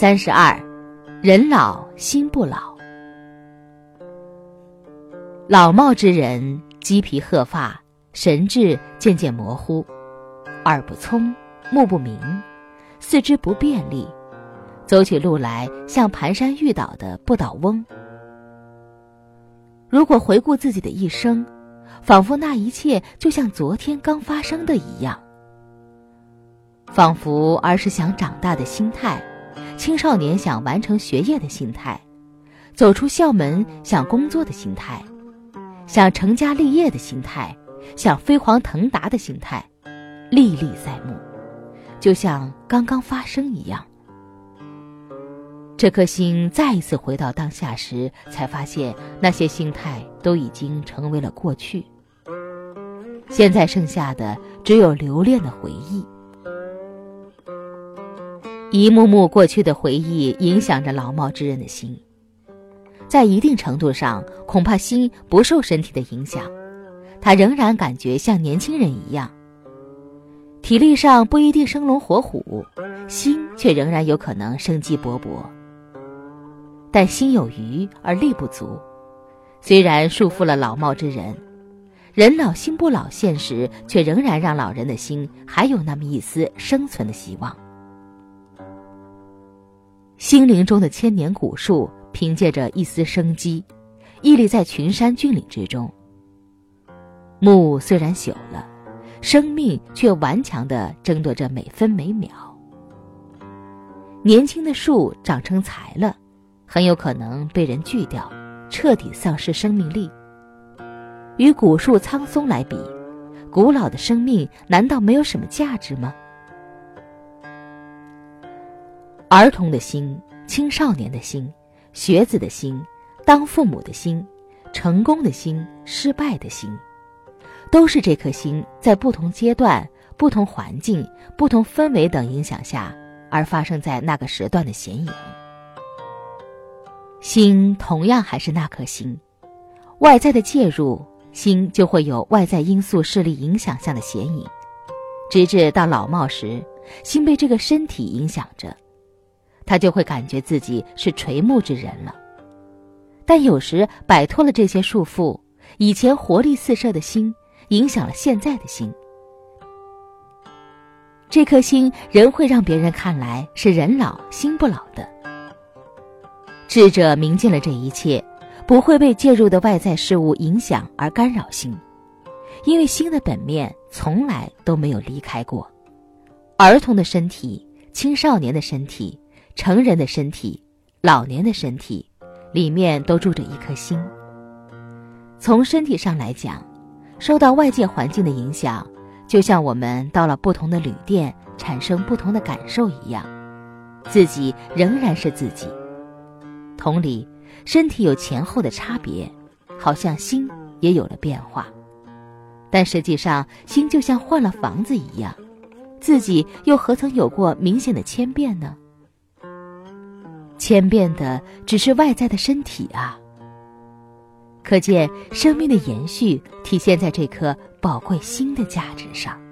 三十二，人老心不老。老貌之人，鸡皮鹤发，神志渐渐模糊，耳不聪，目不明，四肢不便利，走起路来像蹒跚欲倒的不倒翁。如果回顾自己的一生，仿佛那一切就像昨天刚发生的一样，仿佛儿时想长大的心态，青少年想完成学业的心态，走出校门想工作的心态，想成家立业的心态，想飞黄腾达的心态，历历在目，就像刚刚发生一样。这颗心再一次回到当下时，才发现那些心态都已经成为了过去。现在剩下的只有留恋的回忆，一幕幕过去的回忆影响着老貌之人的心。在一定程度上，恐怕心不受身体的影响，他仍然感觉像年轻人一样。体力上不一定生龙活虎，心却仍然有可能生机勃勃。但心有余而力不足，虽然束缚了老貌之人，人老心不老，现实却仍然让老人的心还有那么一丝生存的希望。心灵中的千年古树，凭借着一丝生机，屹立在群山峻岭之中。木虽然朽了，生命却顽强地争夺着每分每秒。年轻的树长成材了。很有可能被人锯掉，彻底丧失生命力。与古树苍松来比，古老的生命难道没有什么价值吗？儿童的心、青少年的心、学子的心、当父母的心、成功的心、失败的心，都是这颗心在不同阶段、不同环境、不同氛围等影响下而发生在那个时段的显影。心同样还是那颗心，外在的介入，心就会有外在因素势力影响下的显影，直至到老貌时，心被这个身体影响着，他就会感觉自己是垂暮之人了。但有时摆脱了这些束缚，以前活力四射的心影响了现在的心，这颗心仍会让别人看来是人老心不老的。智者明见了这一切，不会被介入的外在事物影响而干扰心，因为心的本面从来都没有离开过。儿童的身体、青少年的身体、成人的身体、老年的身体，里面都住着一颗心。从身体上来讲，受到外界环境的影响，就像我们到了不同的旅店，产生不同的感受一样，自己仍然是自己。同理，身体有前后的差别，好像心也有了变化，但实际上心就像换了房子一样，自己又何曾有过明显的千变呢？千变的只是外在的身体啊。可见生命的延续体现在这颗宝贵心的价值上。